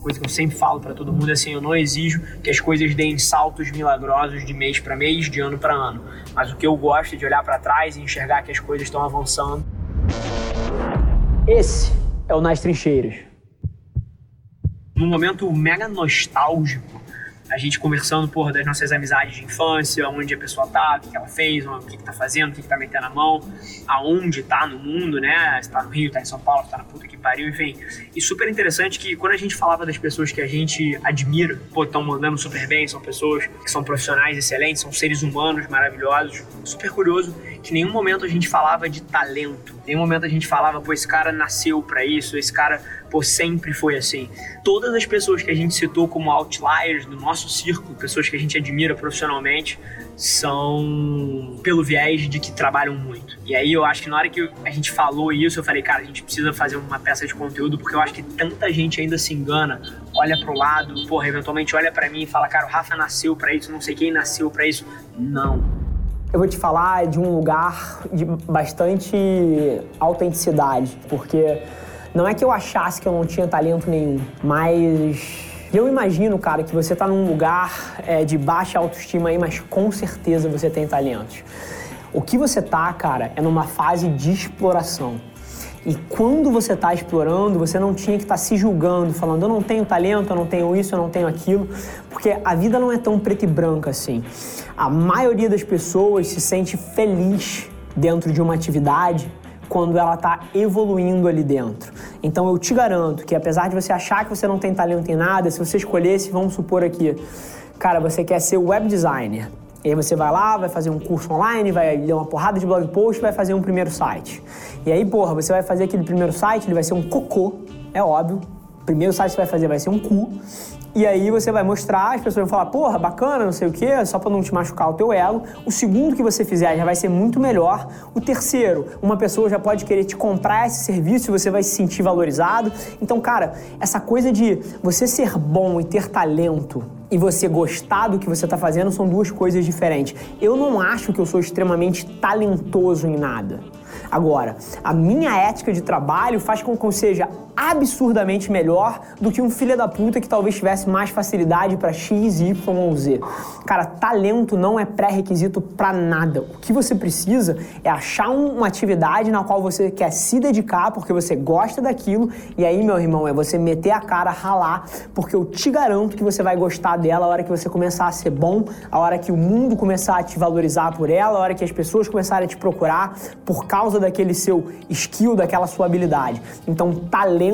coisa que eu sempre falo para todo mundo é assim, eu não exijo que as coisas deem saltos milagrosos de mês para mês, de ano para ano, mas o que eu gosto é de olhar para trás e enxergar que as coisas estão avançando. Esse é o Nas Trincheiras. Num momento mega nostálgico, a gente conversando, porra, das nossas amizades de infância, onde a pessoa tá, o que ela fez, o que, que tá fazendo, o que, que tá metendo a mão, aonde tá no mundo, né? Se tá no Rio, tá em São Paulo, tá na puta que pariu, enfim. E super interessante que quando a gente falava das pessoas que a gente admira, pô, estão mandando super bem, são pessoas que são profissionais excelentes, são seres humanos maravilhosos, super curioso que em nenhum momento a gente falava de talento, em nenhum momento a gente falava, pô, esse cara nasceu para isso, esse cara pô, sempre foi assim. Todas as pessoas que a gente citou como outliers do nosso círculo, pessoas que a gente admira profissionalmente, são pelo viés de que trabalham muito. E aí eu acho que na hora que a gente falou isso, eu falei, cara, a gente precisa fazer uma peça de conteúdo, porque eu acho que tanta gente ainda se engana, olha pro lado, porra, eventualmente olha para mim e fala, cara, o Rafa nasceu para isso, não sei quem nasceu para isso. Não. Eu vou te falar de um lugar de bastante autenticidade, porque não é que eu achasse que eu não tinha talento nenhum, mas eu imagino, cara, que você tá num lugar é, de baixa autoestima aí, mas com certeza você tem talentos. O que você tá, cara, é numa fase de exploração. E quando você está explorando, você não tinha que estar tá se julgando, falando eu não tenho talento, eu não tenho isso, eu não tenho aquilo, porque a vida não é tão preta e branca assim. A maioria das pessoas se sente feliz dentro de uma atividade quando ela está evoluindo ali dentro. Então eu te garanto que apesar de você achar que você não tem talento em nada, se você escolhesse, vamos supor aqui, cara, você quer ser web designer. E aí você vai lá, vai fazer um curso online, vai ler uma porrada de blog post, vai fazer um primeiro site. E aí, porra, você vai fazer aquele primeiro site, ele vai ser um cocô, é óbvio. Primeiro site que você vai fazer vai ser um cu. E aí você vai mostrar, as pessoas vão falar, porra, bacana, não sei o quê, só para não te machucar o teu elo. O segundo que você fizer já vai ser muito melhor. O terceiro, uma pessoa já pode querer te comprar esse serviço e você vai se sentir valorizado. Então, cara, essa coisa de você ser bom e ter talento e você gostar do que você está fazendo são duas coisas diferentes. Eu não acho que eu sou extremamente talentoso em nada. Agora, a minha ética de trabalho faz com que eu seja absurdamente melhor do que um filho da puta que talvez tivesse mais facilidade para X, Y ou Z. Cara, talento não é pré-requisito para nada. O que você precisa é achar uma atividade na qual você quer se dedicar porque você gosta daquilo e aí, meu irmão, é você meter a cara, ralar, porque eu te garanto que você vai gostar dela a hora que você começar a ser bom, a hora que o mundo começar a te valorizar por ela, a hora que as pessoas começarem a te procurar por causa daquele seu skill, daquela sua habilidade. Então, talento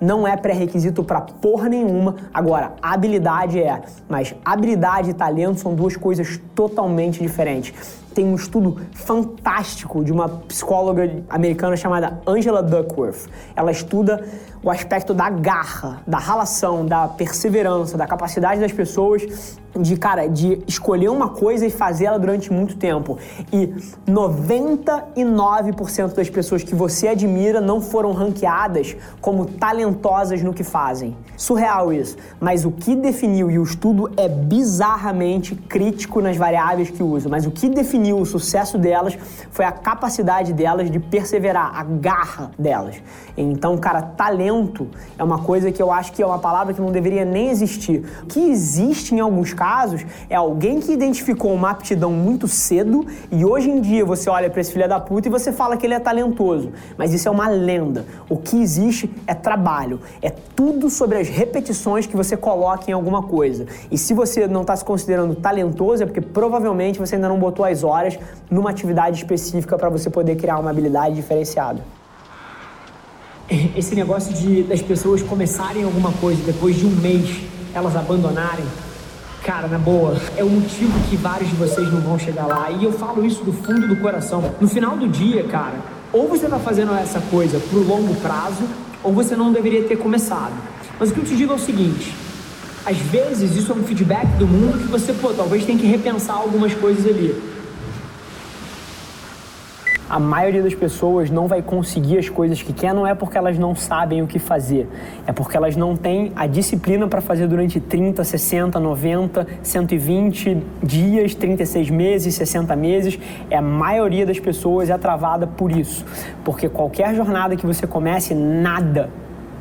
não é pré-requisito para porra nenhuma. Agora, habilidade é, mas habilidade e talento são duas coisas totalmente diferentes. Tem um estudo fantástico de uma psicóloga americana chamada Angela Duckworth. Ela estuda o aspecto da garra, da relação, da perseverança, da capacidade das pessoas de, cara, de escolher uma coisa e fazê-la durante muito tempo. E 99% das pessoas que você admira não foram ranqueadas como talentosas no que fazem. Surreal isso. Mas o que definiu, e o estudo é bizarramente crítico nas variáveis que usa, mas o que definiu o sucesso delas foi a capacidade delas de perseverar, a garra delas. Então, cara, talento é uma coisa que eu acho que é uma palavra que não deveria nem existir. O que existe em alguns casos casos, é alguém que identificou uma aptidão muito cedo e hoje em dia você olha para esse filho da puta e você fala que ele é talentoso. Mas isso é uma lenda. O que existe é trabalho. É tudo sobre as repetições que você coloca em alguma coisa. E se você não está se considerando talentoso, é porque provavelmente você ainda não botou as horas numa atividade específica para você poder criar uma habilidade diferenciada esse negócio de das pessoas começarem alguma coisa depois de um mês elas abandonarem Cara, na boa, é o motivo que vários de vocês não vão chegar lá. E eu falo isso do fundo do coração. No final do dia, cara, ou você tá fazendo essa coisa pro longo prazo, ou você não deveria ter começado. Mas o que eu te digo é o seguinte: às vezes isso é um feedback do mundo que você, pô, talvez tem que repensar algumas coisas ali a maioria das pessoas não vai conseguir as coisas que quer, não é porque elas não sabem o que fazer, é porque elas não têm a disciplina para fazer durante 30, 60, 90, 120 dias, 36 meses, 60 meses. É a maioria das pessoas é travada por isso, porque qualquer jornada que você comece, nada,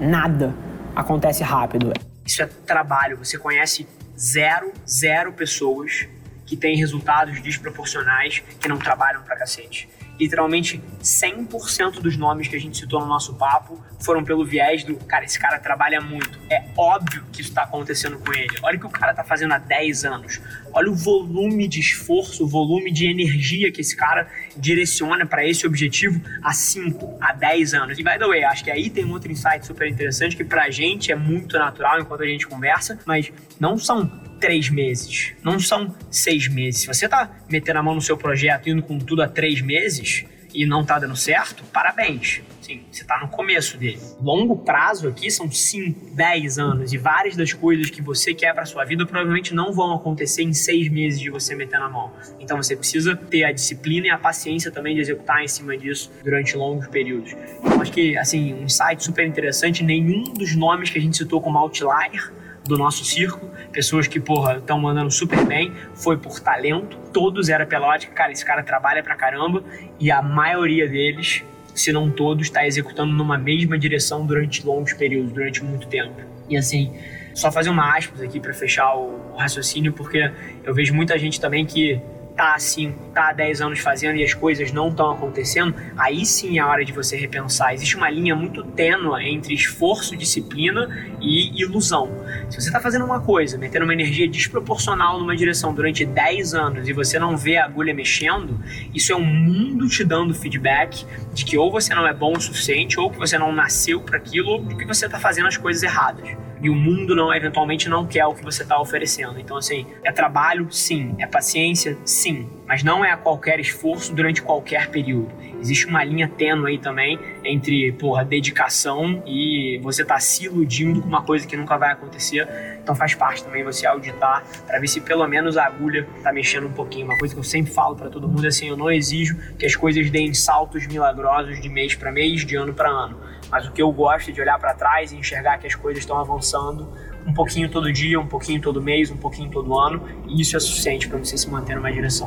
nada acontece rápido. Isso é trabalho. Você conhece zero, zero pessoas que têm resultados desproporcionais que não trabalham pra cacete literalmente 100% dos nomes que a gente citou no nosso papo foram pelo viés do, cara, esse cara trabalha muito. É óbvio que isso está acontecendo com ele. Olha o que o cara está fazendo há 10 anos. Olha o volume de esforço, o volume de energia que esse cara direciona para esse objetivo há 5, há 10 anos. E by the way, acho que aí tem um outro insight super interessante que pra gente é muito natural enquanto a gente conversa, mas não são três meses, não são seis meses. Se você tá metendo a mão no seu projeto indo com tudo há três meses e não tá dando certo, parabéns. Sim, você tá no começo dele. Longo prazo aqui são 5, 10 anos e várias das coisas que você quer para sua vida provavelmente não vão acontecer em seis meses de você meter na mão. Então você precisa ter a disciplina e a paciência também de executar em cima disso durante longos períodos. Eu acho que, assim, um insight super interessante, nenhum dos nomes que a gente citou como outlier do nosso circo, pessoas que, porra, estão mandando super bem, foi por talento, todos era pela ótica, cara, esse cara trabalha pra caramba, e a maioria deles, se não todos, está executando numa mesma direção durante longos períodos, durante muito tempo. E assim, só fazer uma aspas aqui para fechar o raciocínio, porque eu vejo muita gente também que tá há 5, tá há 10 anos fazendo e as coisas não estão acontecendo, aí sim é a hora de você repensar. Existe uma linha muito tênua entre esforço, disciplina e ilusão. Se você está fazendo uma coisa, metendo uma energia desproporcional numa direção durante 10 anos e você não vê a agulha mexendo, isso é um mundo te dando feedback de que ou você não é bom o suficiente, ou que você não nasceu para aquilo, ou que você está fazendo as coisas erradas e o mundo não eventualmente não quer o que você está oferecendo. Então, assim, é trabalho, sim. É paciência, sim. Mas não é a qualquer esforço durante qualquer período. Existe uma linha tênue aí também entre, porra, dedicação e você tá se iludindo com uma coisa que nunca vai acontecer. Então faz parte também você auditar para ver se pelo menos a agulha tá mexendo um pouquinho. Uma coisa que eu sempre falo para todo mundo é assim, eu não exijo que as coisas deem saltos milagrosos de mês para mês, de ano para ano mas o que eu gosto é de olhar para trás e enxergar que as coisas estão avançando um pouquinho todo dia, um pouquinho todo mês, um pouquinho todo ano, e isso é suficiente para você se manter numa direção.